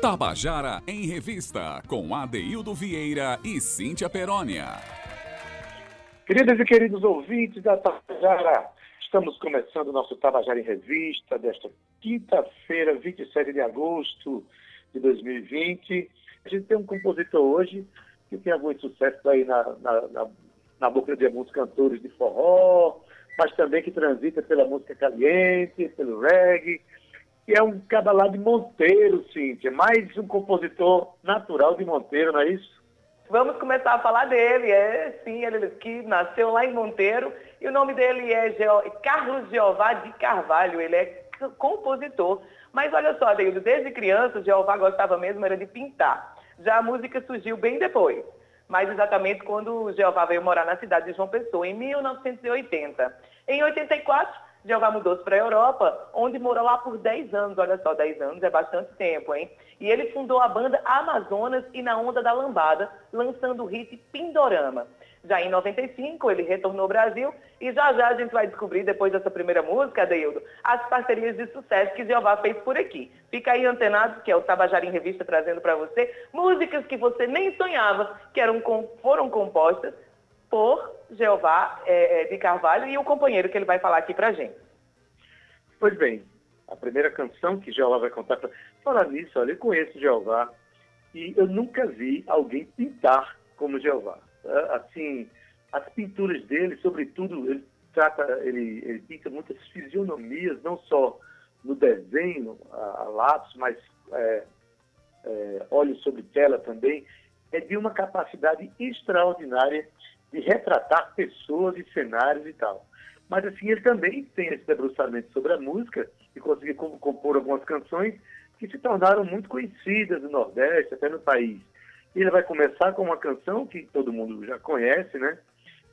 Tabajara em Revista, com Adeildo Vieira e Cíntia Perónia. Queridas e queridos ouvintes da Tabajara, estamos começando o nosso Tabajara em Revista desta quinta-feira, 27 de agosto de 2020. A gente tem um compositor hoje que tem alguns sucessos aí na, na, na, na boca de alguns cantores de forró, mas também que transita pela música caliente, pelo reggae, e é um cara lá de Monteiro, Cíntia, mais um compositor natural de Monteiro, não é isso? Vamos começar a falar dele, é sim, ele que nasceu lá em Monteiro, e o nome dele é Carlos Jeová de Carvalho, ele é compositor. Mas olha só, Deildo, desde criança, Jeová gostava mesmo era de pintar. Já a música surgiu bem depois mas exatamente quando Jeová veio morar na cidade de João Pessoa, em 1980. Em 84, Jeová mudou-se para a Europa, onde morou lá por 10 anos. Olha só, 10 anos é bastante tempo, hein? E ele fundou a banda Amazonas e na Onda da Lambada, lançando o hit Pindorama. Já em 95, ele retornou ao Brasil e já já a gente vai descobrir, depois dessa primeira música, Adeildo, as parcerias de sucesso que Jeová fez por aqui. Fica aí antenado, que é o Tabajara em Revista trazendo para você músicas que você nem sonhava que eram, foram compostas por Jeová é, é, de Carvalho e o companheiro que ele vai falar aqui para gente. Pois bem, a primeira canção que Jeová vai contar para... Falar nisso, olha, eu conheço Jeová e eu nunca vi alguém pintar como Jeová. É, assim, as pinturas dele, sobretudo, ele trata, ele, ele pinta muitas fisionomias, não só no desenho, a, a lápis, mas é, é, óleo sobre tela também, é de uma capacidade extraordinária de retratar pessoas e cenários e tal. Mas assim, ele também tem esse debruçamento sobre a música e conseguiu compor algumas canções que se tornaram muito conhecidas no Nordeste, até no país. E ele vai começar com uma canção que todo mundo já conhece, né?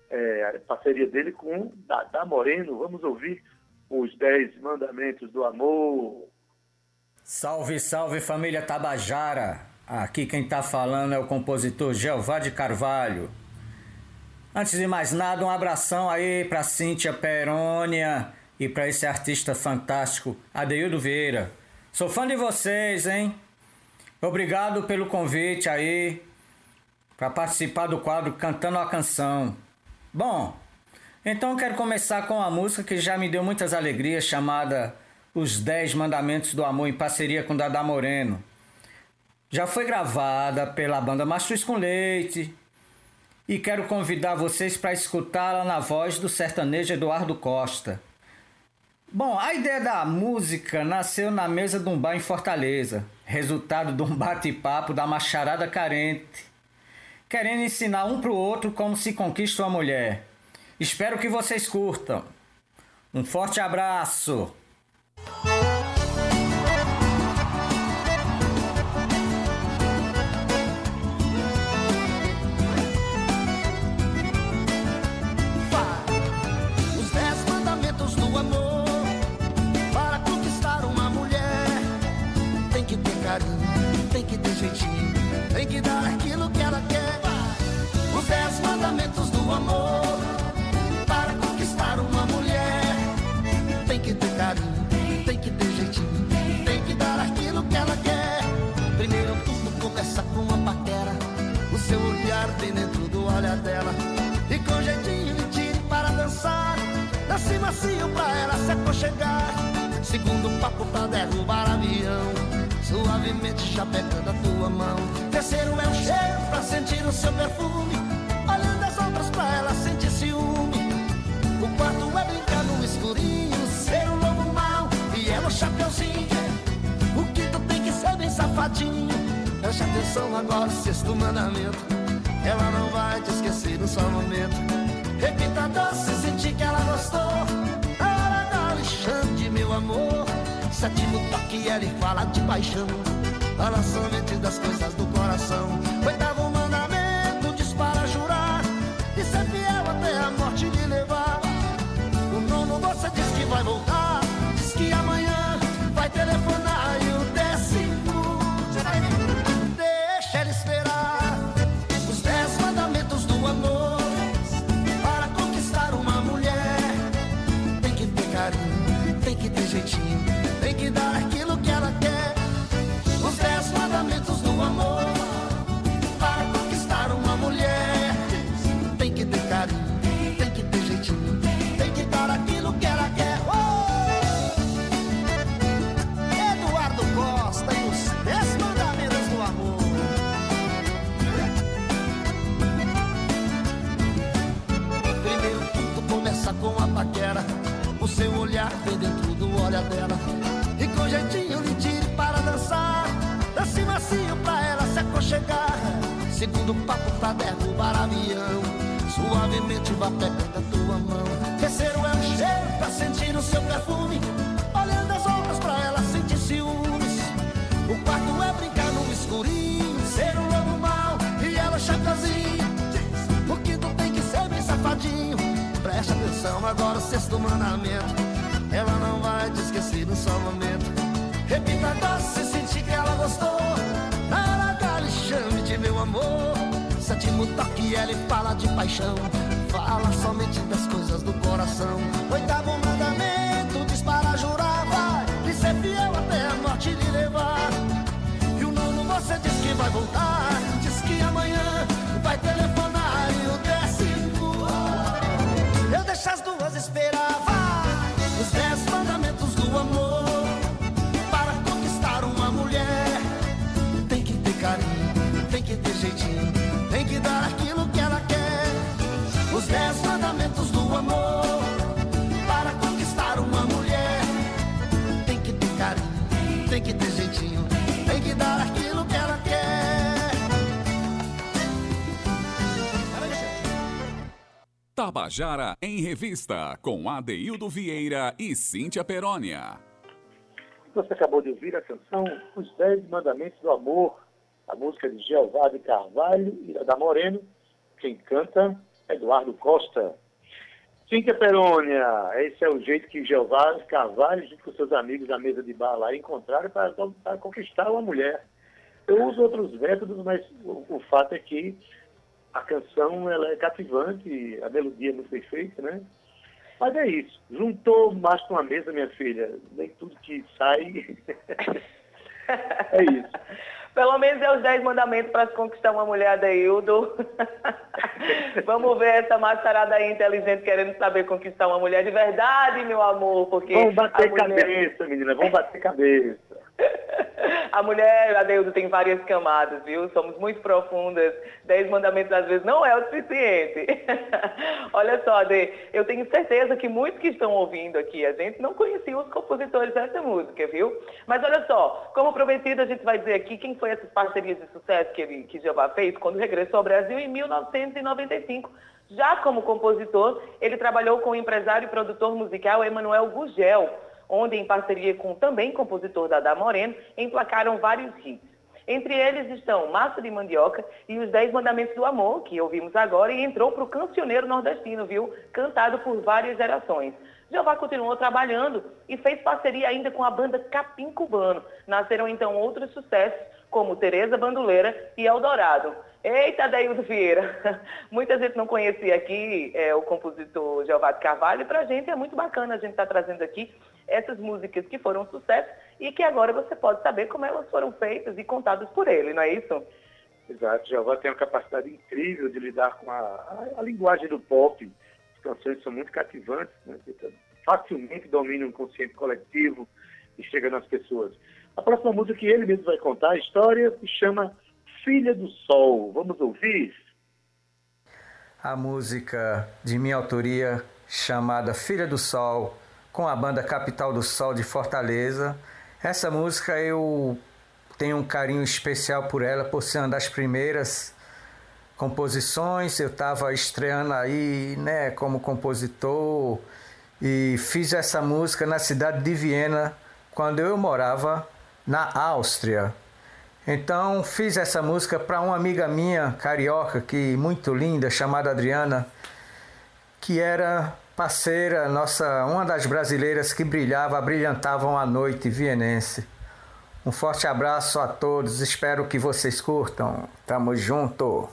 É, a parceria dele com Dada Moreno. Vamos ouvir os Dez Mandamentos do Amor. Salve, salve família Tabajara! Aqui quem está falando é o compositor Jeová de Carvalho. Antes de mais nada, um abração aí para Cíntia Perônia e para esse artista fantástico, Adeildo Vieira. Sou fã de vocês, hein? Obrigado pelo convite aí para participar do quadro Cantando a Canção. Bom, então quero começar com uma música que já me deu muitas alegrias, chamada Os Dez Mandamentos do Amor, em parceria com Dada Moreno. Já foi gravada pela banda Mastruz com Leite e quero convidar vocês para escutá-la na voz do sertanejo Eduardo Costa. Bom, a ideia da música nasceu na mesa de um bar em Fortaleza, resultado de um bate-papo da macharada carente, querendo ensinar um pro outro como se conquista uma mulher. Espero que vocês curtam. Um forte abraço! Macio pra ela se aconchegar. Segundo papo pra derrubar avião Suavemente já pegando a tua mão. Terceiro é o cheiro pra sentir o seu perfume. Olhando as outras pra ela sentir ciúme. O quarto é brincar no escurinho Ser um lobo mau e ela o chapeuzinho. O quinto tem que ser bem safadinho. Preste atenção agora, sexto mandamento. Ela não vai te esquecer no só momento. Repita doce, sentir que ela gostou. Amor. Sétimo toque, ela fala de paixão. Fala somente das coisas pra sentir o seu perfume. Olhando as outras pra ela sentir ciúmes. O quarto é brincar no escurinho Ser um lobo mau e ela chapeuzinho. O quinto tem que ser bem safadinho? Preste atenção agora o sexto mandamento. Ela não vai te esquecer no só momento. Repita doce se sentir que ela gostou. Na hora lhe chame de meu amor. Sétimo toque ela fala de paixão Fala somente das coisas do coração. Oitavo mandamento diz para jurar Vai lhe ser fiel até a morte lhe levar. E o nono você diz que vai voltar amor Para conquistar uma mulher Tem que ter carinho, tem que ter jeitinho Tem que dar aquilo que ela quer Tabajara em Revista, com Adeildo Vieira e Cíntia Perónia. Você acabou de ouvir a canção Os Dez Mandamentos do Amor, a música de Jeová de Carvalho e da Moreno. Quem canta é Eduardo Costa. Cíntia Perônia, esse é o jeito que Jeová Carvalho, junto com seus amigos da mesa de bar lá, encontraram para, para conquistar uma mulher. Eu uso outros métodos, mas o, o fato é que a canção ela é cativante, a melodia é muito bem feita, né? Mas é isso. Juntou mais com a mesa, minha filha. Nem tudo que sai. é isso. Pelo menos é os 10 mandamentos para se conquistar uma mulher, Adeildo. Vamos ver essa mascarada aí inteligente querendo saber conquistar uma mulher de verdade, meu amor. Porque Vamos bater mulher... cabeça, menina. Vamos bater cabeça. A mulher, Adeildo, tem várias camadas, viu? Somos muito profundas. Dez mandamentos, às vezes, não é o suficiente. Olha só, Ade, eu tenho certeza que muitos que estão ouvindo aqui, a gente não conhecia os compositores dessa música, viu? Mas olha só, como prometido, a gente vai dizer aqui quem foi essas parcerias de sucesso que, ele, que Jeová fez quando regressou ao Brasil em 1995. Já como compositor, ele trabalhou com o empresário e produtor musical Emanuel Gugel, onde, em parceria com também compositor Dada Moreno, emplacaram vários hits. Entre eles estão Massa de Mandioca e Os Dez Mandamentos do Amor, que ouvimos agora e entrou para o cancioneiro nordestino, viu? Cantado por várias gerações. Jeová continuou trabalhando e fez parceria ainda com a banda Capim Cubano. Nasceram então outros sucessos, como Tereza Bandoleira e Eldorado. Eita, Deildo Vieira! Muita gente não conhecia aqui é, o compositor Jeová de Carvalho e para a gente é muito bacana a gente estar tá trazendo aqui essas músicas que foram sucesso e que agora você pode saber como elas foram feitas e contadas por ele, não é isso? Exato, Jeová tem uma capacidade incrível de lidar com a, a, a linguagem do pop. As canções são muito cativantes, né? facilmente dominam o consciente coletivo e chega nas pessoas. A próxima música que ele mesmo vai contar, a história se chama Filha do Sol. Vamos ouvir? A música de minha autoria, chamada Filha do Sol, com a banda Capital do Sol de Fortaleza. Essa música eu tenho um carinho especial por ela, por ser uma das primeiras composições. Eu estava estreando aí, né, como compositor e fiz essa música na cidade de Viena, quando eu morava na Áustria. Então fiz essa música para uma amiga minha carioca, que muito linda, chamada Adriana, que era parceira nossa, uma das brasileiras que brilhava, brilhantavam a noite vienense. Um forte abraço a todos, espero que vocês curtam. Tamo junto.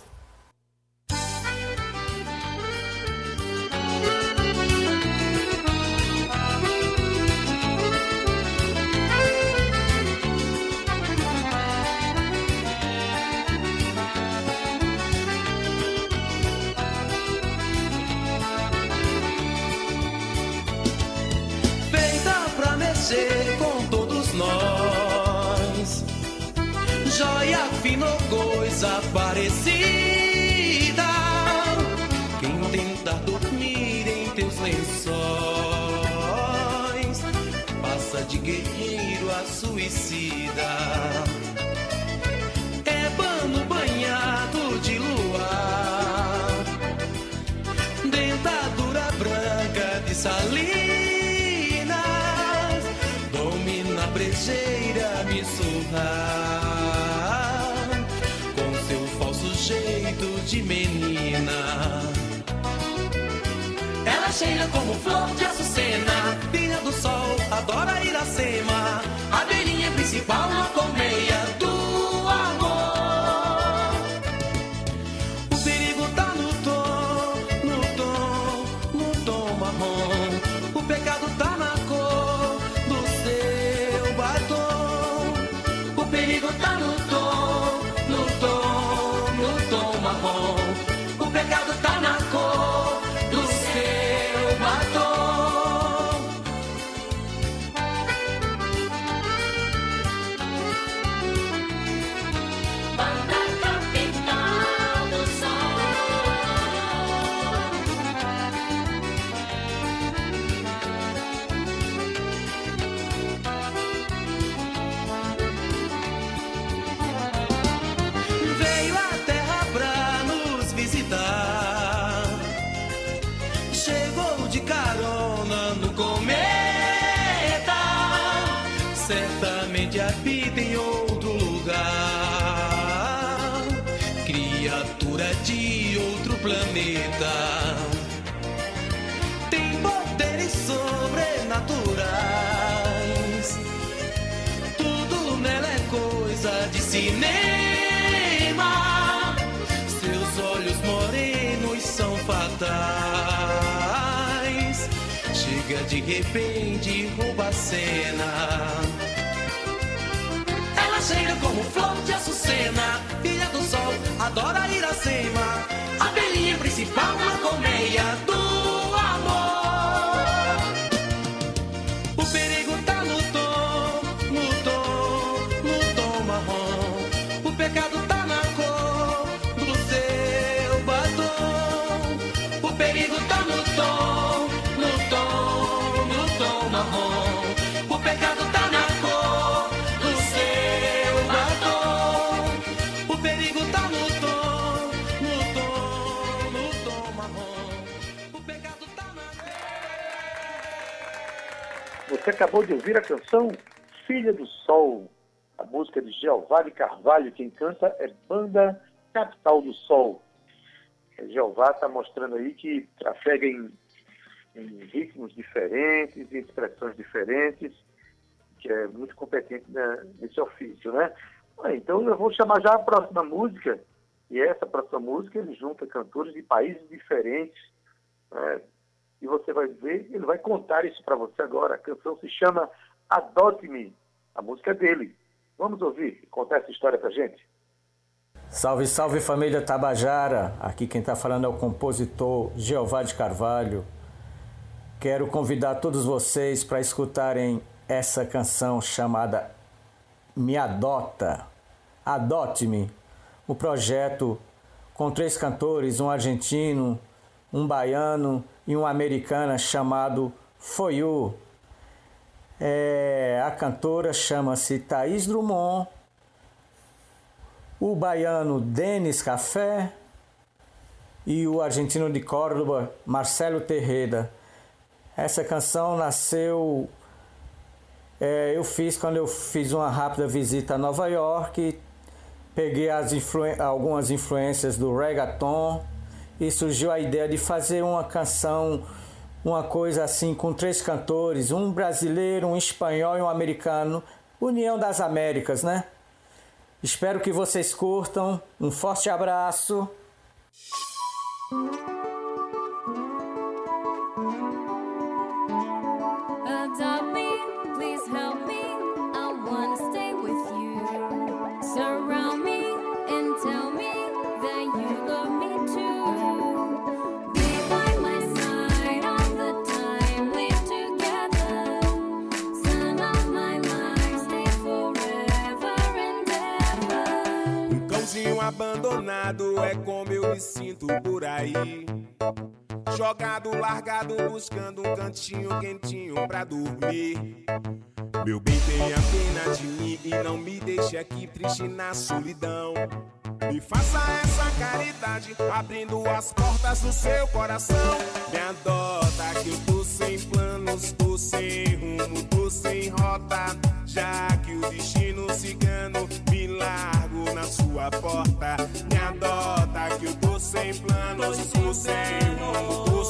Suicida. É pano banhado de luar, dentadura branca de salinas, domina a brejeira me surrar com seu falso jeito de menina. Ela cheira como flor de açucena, filha do sol, adora Iracema. Principal na colmeia adora Iracema. Você acabou de ouvir a canção Filha do Sol, a música de Jeová de Carvalho. Quem canta é Banda Capital do Sol. Jeová está mostrando aí que trafega em, em ritmos diferentes, em expressões diferentes, que é muito competente né, nesse ofício, né? Então eu vou chamar já a próxima música, e essa próxima música ele junta cantores de países diferentes, né? E você vai ver, ele vai contar isso para você agora. A canção se chama Adote-me, a música é dele. Vamos ouvir contar essa história pra gente? Salve, salve família Tabajara! Aqui quem está falando é o compositor Jeová de Carvalho. Quero convidar todos vocês para escutarem essa canção chamada Me Adota, Adote-me, o projeto com três cantores, um argentino, um baiano e uma americana chamado Foyu. É, a cantora chama-se Thaís Drummond o baiano Denis Café e o argentino de Córdoba Marcelo Terreda. Essa canção nasceu, é, eu fiz quando eu fiz uma rápida visita a Nova York, peguei influ- algumas influências do reggaeton e surgiu a ideia de fazer uma canção, uma coisa assim com três cantores, um brasileiro, um espanhol e um americano, União das Américas, né? Espero que vocês curtam. Um forte abraço. Sinto por aí. Jogado, largado, buscando um cantinho quentinho pra dormir. Meu bem, tenha pena de mim e não me deixe aqui triste na solidão. Me faça essa caridade, abrindo as portas do seu coração. Me adota que eu tô sem planos, tô sem rumo, tô sem rota. Já que o destino cigano me largo na sua porta. Me adota que eu tô sem planos, tô sem rumo,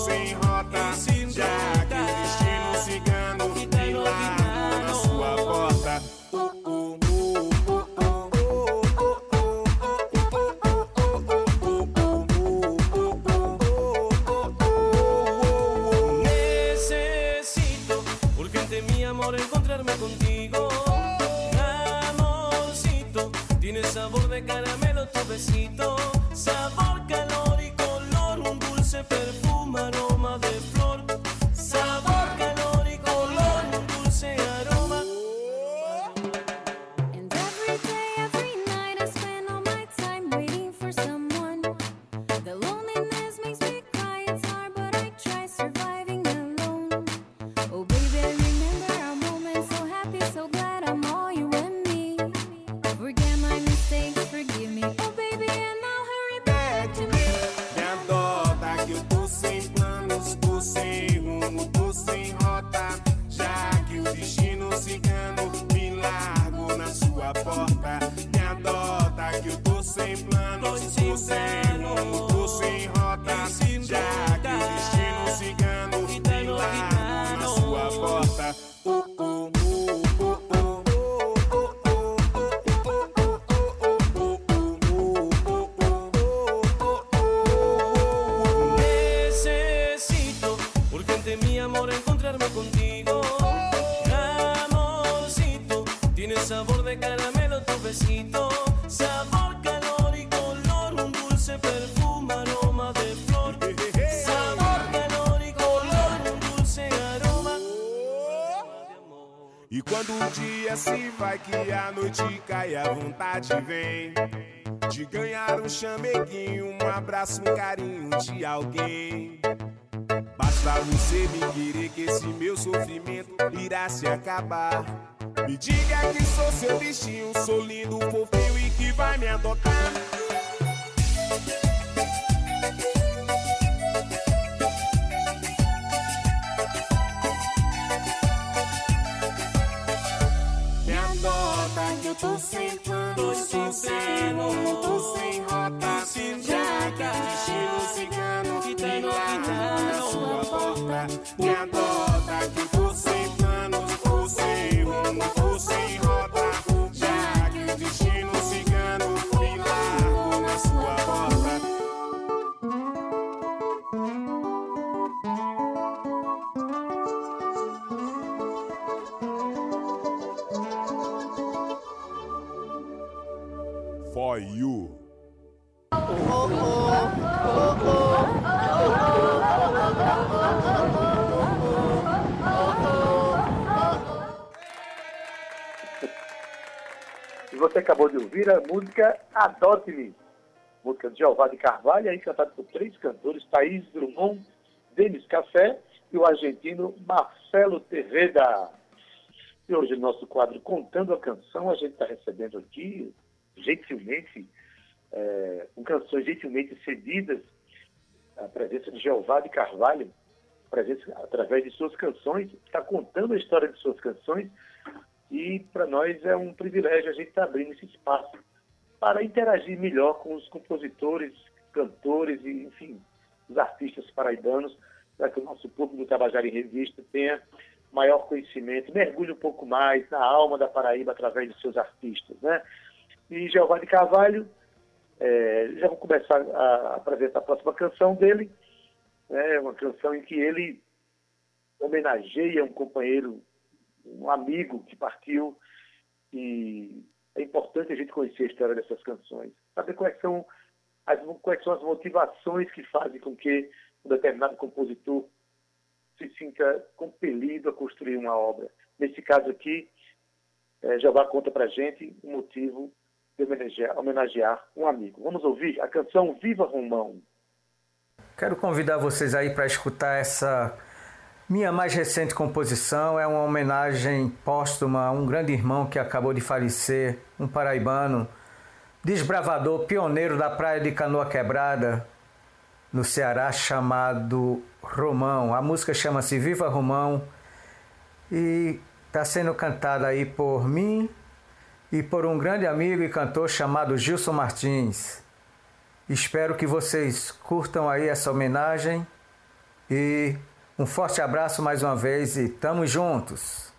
Me adota que eu tô sem planos, tô sem se vai que a noite cai, a vontade vem de ganhar um chameguinho, um abraço, um carinho de alguém. Basta você me querer que esse meu sofrimento irá se acabar. Me diga que sou seu bichinho, sou lindo, fofinho e que vai me adotar. Que eu tô sem planos, música Adote-me, música de Jeová de Carvalho, aí cantada por três cantores, Thaís Drummond, Denis Café e o argentino Marcelo Teveda. E hoje, no nosso quadro Contando a Canção, a gente está recebendo aqui, gentilmente, é, com canções gentilmente cedidas, a presença de Jeová de Carvalho, presença através de suas canções, está contando a história de suas canções, e para nós é um privilégio a gente estar abrindo esse espaço para interagir melhor com os compositores, cantores e, enfim, os artistas paraibanos, para que o nosso público do Tabajara em Revista tenha maior conhecimento, mergulhe um pouco mais na alma da Paraíba através de seus artistas, né? E de Carvalho, é, já vou começar a apresentar a próxima canção dele, é uma canção em que ele homenageia um companheiro, um amigo que partiu, e é importante a gente conhecer a história dessas canções, saber quais são as, quais são as motivações que fazem com que um determinado compositor se sinta compelido a construir uma obra. Nesse caso aqui, é, Jeová conta pra gente o motivo de homenagear, homenagear um amigo. Vamos ouvir a canção Viva Romão. Quero convidar vocês aí para escutar essa Minha mais recente composição é uma homenagem póstuma a um grande irmão que acabou de falecer, um paraibano, desbravador, pioneiro da praia de Canoa Quebrada, no Ceará, chamado Romão. A música chama-se Viva Romão e está sendo cantada aí por mim e por um grande amigo e cantor chamado Gilson Martins. Espero que vocês curtam aí essa homenagem e um forte abraço mais uma vez e tamo juntos.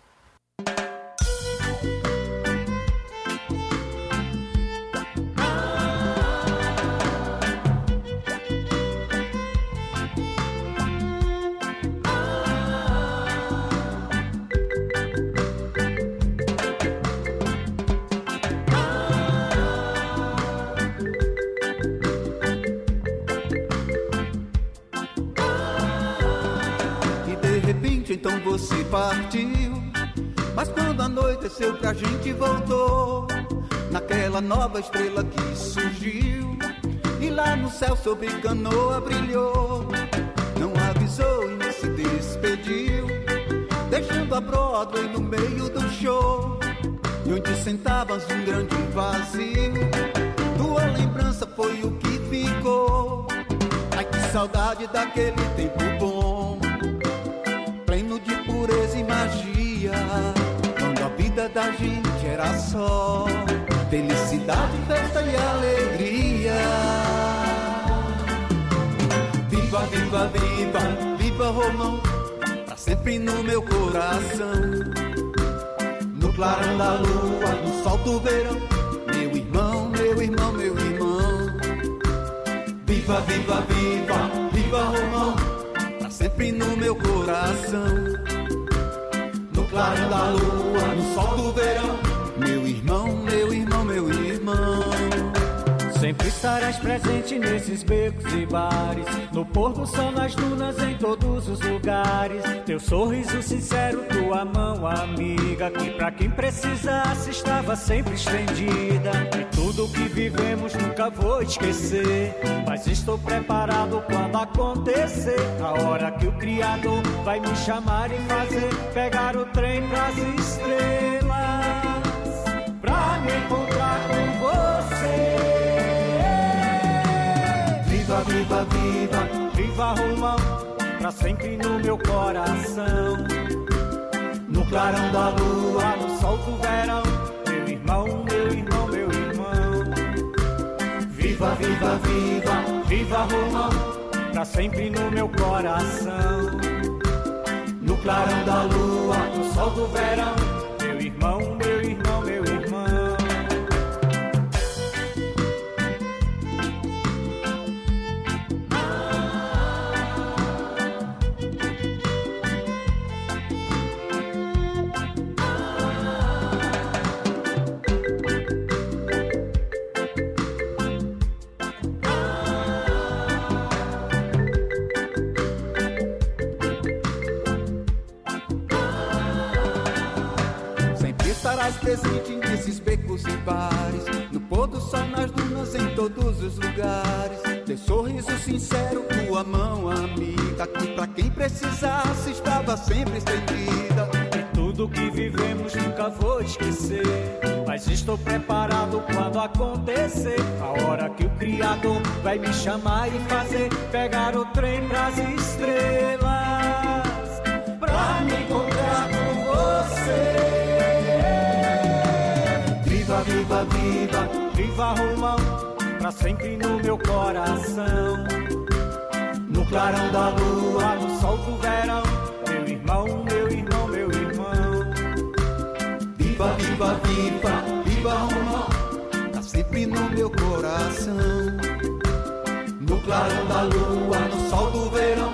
Você partiu. Mas quando anoiteceu pra gente voltou. Naquela nova estrela que surgiu. E lá no céu sobre canoa brilhou. Não avisou e se despediu. Deixando a Broadway no meio do show. E onde sentavas um grande vazio. Tua lembrança foi o que ficou. Ai que saudade daquele tempo bom pureza e magia. Quando a vida da gente era só felicidade, festa e alegria. Viva, viva, viva, viva Romão, pra sempre no meu coração. No clarão da lua, no sol do verão, meu irmão, meu irmão, meu irmão. Viva, viva, viva, viva Romão pra sempre no meu coração. No claro da lua, no sol do verão, meu irmão, meu irmão, meu irmão. Sempre estarás presente nesses becos e bares, no pôr do sol, nas dunas, em todos os lugares. Teu sorriso sincero, tua mão amiga, que pra quem precisasse estava sempre estendida. E tudo que vivemos nunca vou esquecer, mas estou preparado quando acontecer. A hora que o Criador vai me chamar e fazer pegar o trem pras estrelas, Viva, viva, viva, Romão, pra sempre no meu coração. No clarão da lua, no sol do verão, meu irmão, meu irmão, meu irmão. Viva, viva, viva, viva Romão, pra sempre no meu coração. No clarão da lua, no sol do verão, meu irmão, presente nesses becos e bares, no pôr do sol, nas dunas, em todos os lugares. Teu sorriso sincero, tua mão amiga, que pra quem precisasse estava sempre estendida. E tudo que vivemos nunca vou esquecer. Mas estou preparado quando acontecer. A hora que o Criador vai me chamar e fazer pegar o trem pras estrelas. Pra me encontrar Viva, viva, viva, Romão, pra sempre no meu coração. No clarão da lua, no sol do verão, meu irmão, meu irmão, meu irmão. Viva, viva, viva, viva Romão, tá sempre no meu coração. No clarão da lua, no sol do verão,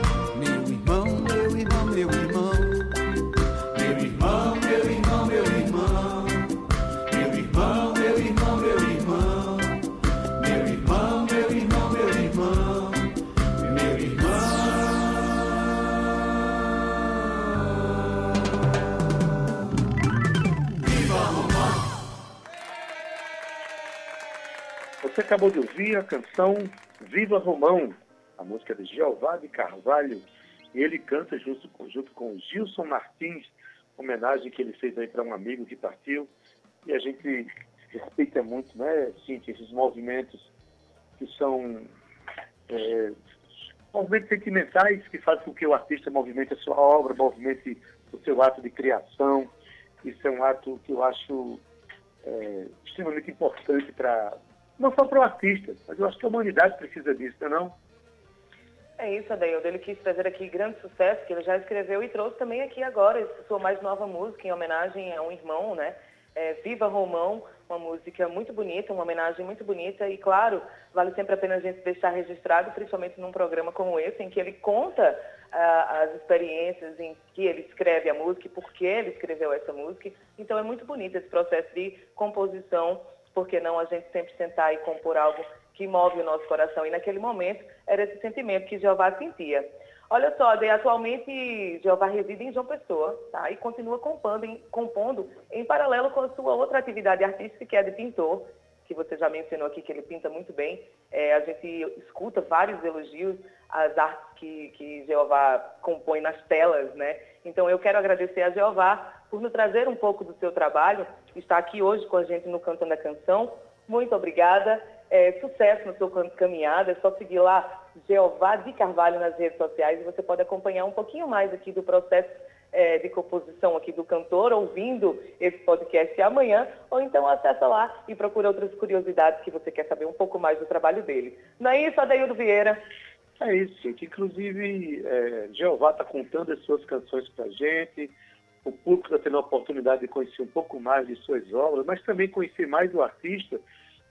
acabou de ouvir a canção Viva Romão, a música de Jeová de Carvalho, ele canta junto, junto com Gilson Martins, homenagem que ele fez aí para um amigo que partiu. E a gente respeita muito, né, Cintia, esses movimentos que são é, movimentos sentimentais que fazem com que o artista movimente a sua obra, movimente o seu ato de criação. Isso é um ato que eu acho é, extremamente importante para não só para o artista, mas eu acho que a humanidade precisa disso, não é? É isso, Adeildo. Ele quis trazer aqui grande sucesso, que ele já escreveu e trouxe também aqui agora sua mais nova música em homenagem a um irmão, né? É, Viva Romão, uma música muito bonita, uma homenagem muito bonita e, claro, vale sempre a pena a gente deixar registrado, principalmente num programa como esse, em que ele conta ah, as experiências em que ele escreve a música e por que ele escreveu essa música. Então é muito bonito esse processo de composição, porque não a gente sempre sentar e compor algo que move o nosso coração. E naquele momento era esse sentimento que Jeová sentia. Olha só, Ade, atualmente Jeová reside em João Pessoa, tá? E continua compondo em, compondo em paralelo com a sua outra atividade artística, que é de pintor, que você já mencionou aqui que ele pinta muito bem. É, a gente escuta vários elogios às artes que, que Jeová compõe nas telas, né? Então eu quero agradecer a Jeová por nos trazer um pouco do seu trabalho, está aqui hoje com a gente no Cantando a Canção. Muito obrigada. É, sucesso sua cam- caminhada. É só seguir lá Jeová de Carvalho nas redes sociais e você pode acompanhar um pouquinho mais aqui do processo é, de composição aqui do cantor, ouvindo esse podcast amanhã, ou então acessa lá e procura outras curiosidades que você quer saber um pouco mais do trabalho dele. Não é isso, Adaildo Vieira? É isso, gente. Inclusive, é, Jeová está contando as suas canções para a gente. O público está tendo a oportunidade de conhecer um pouco mais de suas obras, mas também conhecer mais o artista.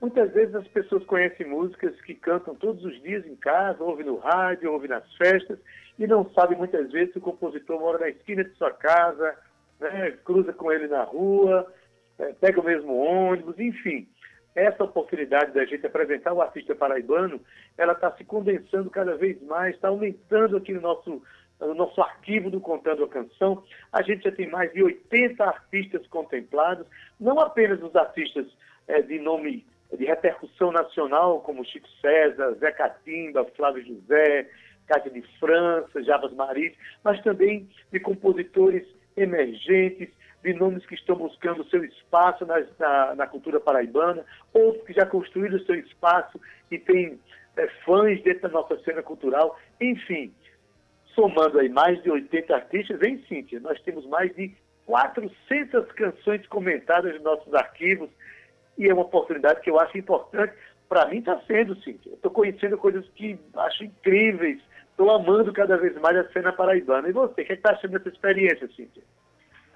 Muitas vezes as pessoas conhecem músicas que cantam todos os dias em casa, ouvem no rádio, ouvem nas festas, e não sabem muitas vezes se o compositor mora na esquina de sua casa, né, cruza com ele na rua, é, pega o mesmo ônibus, enfim. Essa oportunidade da gente apresentar o artista paraibano, ela está se condensando cada vez mais, está aumentando aqui no nosso, no nosso arquivo do Contando a Canção. A gente já tem mais de 80 artistas contemplados, não apenas os artistas eh, de nome de repercussão nacional, como Chico César, Zé Catimba, Flávio José, Cátia de França, Jabas Maris, mas também de compositores emergentes, de nomes que estão buscando seu espaço na, na, na cultura paraibana, outros que já construíram seu espaço e têm eh, fãs dentro da nossa cena cultural. Enfim, somando aí mais de 80 artistas, hein, Cíntia? Nós temos mais de 400 canções comentadas nos nossos arquivos e é uma oportunidade que eu acho importante. Para mim está sendo, Cíntia. Estou conhecendo coisas que acho incríveis. Estou amando cada vez mais a cena paraibana. E você, o que está achando dessa experiência, Cíntia?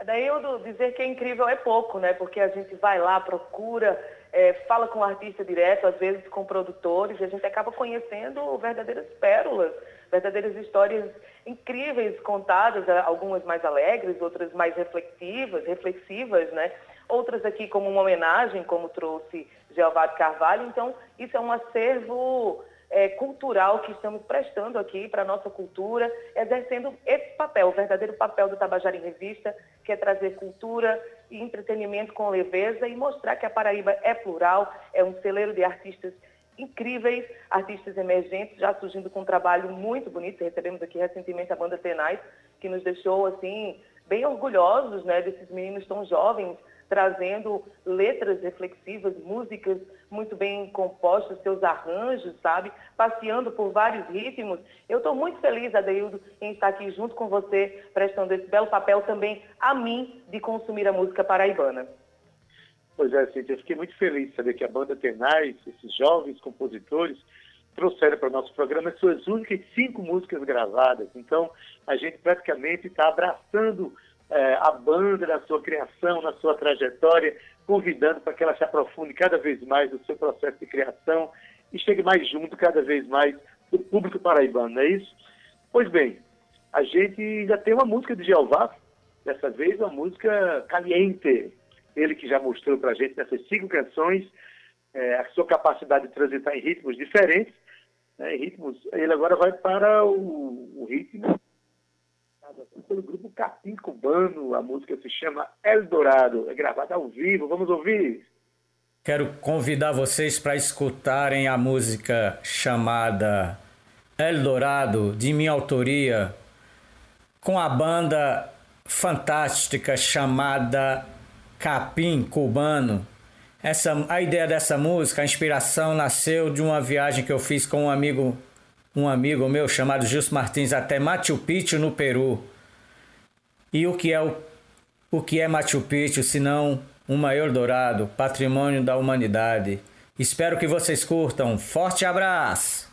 Daí eu dizer que é incrível é pouco, né? Porque a gente vai lá, procura, é, fala com o artista direto, às vezes com produtores, e a gente acaba conhecendo verdadeiras pérolas, verdadeiras histórias incríveis contadas, algumas mais alegres, outras mais reflexivas, reflexivas, né? Outras aqui como uma homenagem, como trouxe Jeová de Carvalho. Então, isso é um acervo é, cultural que estamos prestando aqui para a nossa cultura, exercendo esse papel, o verdadeiro papel do Tabajara em Revista, que é trazer cultura e entretenimento com leveza e mostrar que a Paraíba é plural, é um celeiro de artistas incríveis, artistas emergentes, já surgindo com um trabalho muito bonito. Recebemos aqui recentemente a banda Tenais, que nos deixou assim bem orgulhosos, né, desses meninos tão jovens trazendo letras reflexivas, músicas muito bem compostas, seus arranjos, sabe? Passeando por vários ritmos. Eu estou muito feliz, Adeildo, em estar aqui junto com você, prestando esse belo papel também a mim de consumir a música paraibana. Pois é, Cíntia, eu fiquei muito feliz de saber que a banda Tenais, esses jovens compositores, trouxeram para o nosso programa as suas únicas cinco músicas gravadas. Então, a gente praticamente está abraçando eh, a banda na sua criação, na sua trajetória, convidando para que ela se aprofunde cada vez mais no seu processo de criação e chegue mais junto cada vez mais do público paraibano, não é isso? Pois bem, a gente já tem uma música de Jeová, dessa vez uma música caliente ele que já mostrou para a gente nessas cinco canções é, a sua capacidade de transitar em ritmos diferentes, né, em ritmos. Ele agora vai para o, o ritmo pelo grupo Capim Cubano. A música se chama El Dourado. É gravada ao vivo. Vamos ouvir. Quero convidar vocês para escutarem a música chamada El Dourado, de minha autoria, com a banda fantástica chamada Capim Cubano. Essa, a ideia dessa música, a inspiração nasceu de uma viagem que eu fiz com um amigo, um amigo meu chamado Justo Martins até Machu Picchu no Peru. E o que é o, o que é Machu Picchu, senão um maior dourado, patrimônio da humanidade. Espero que vocês curtam. Forte abraço!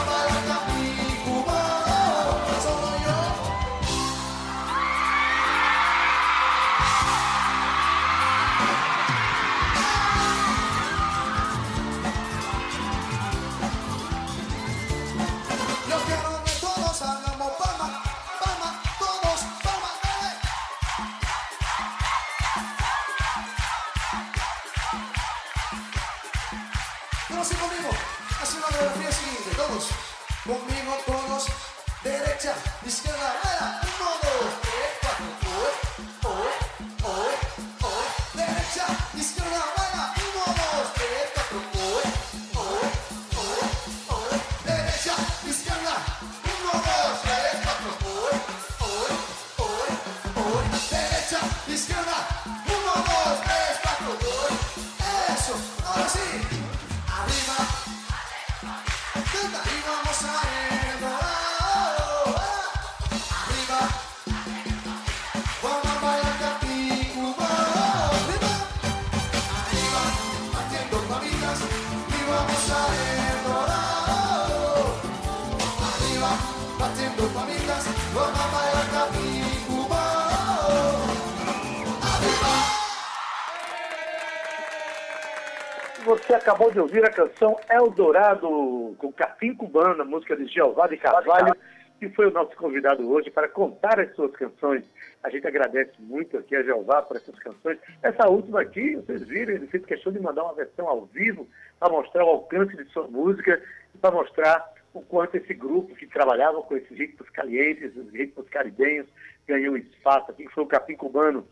Você acabou de ouvir a canção Eldorado, com Capim Cubana, música de Giovanni Carvalho, que foi o nosso convidado hoje para contar as suas canções. A gente agradece muito aqui a Jeová por essas canções. Essa última aqui, vocês viram, ele fez questão de mandar uma versão ao vivo para mostrar o alcance de sua música e para mostrar o quanto esse grupo que trabalhava com esses ritmos calientes, os ritmos caribenhos, ganhou espaço aqui, que foi o Capim Cubano.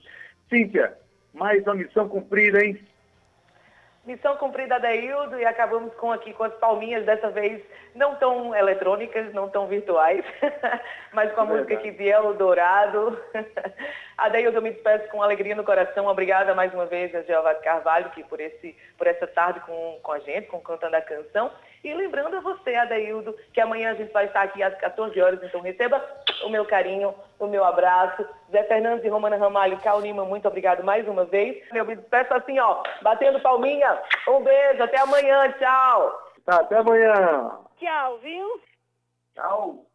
Cíntia, mais uma missão cumprida, hein? Missão cumprida, Adaildo, e acabamos com aqui com as palminhas, dessa vez não tão eletrônicas, não tão virtuais, mas com a música aqui de Eldorado. Adaildo, eu me despeço com alegria no coração. Obrigada mais uma vez a Jeová Carvalho, que por, esse, por essa tarde com, com a gente, com Cantando a Canção. E lembrando a você, Adaildo, que amanhã a gente vai estar aqui às 14 horas, então receba o meu carinho, o meu abraço. Zé Fernandes e Romana Ramalho, Cal Lima, muito obrigado mais uma vez. Eu me despeço assim, ó, batendo palminha. Um beijo, até amanhã, tchau. Tá, até amanhã. Tchau, viu? Tchau.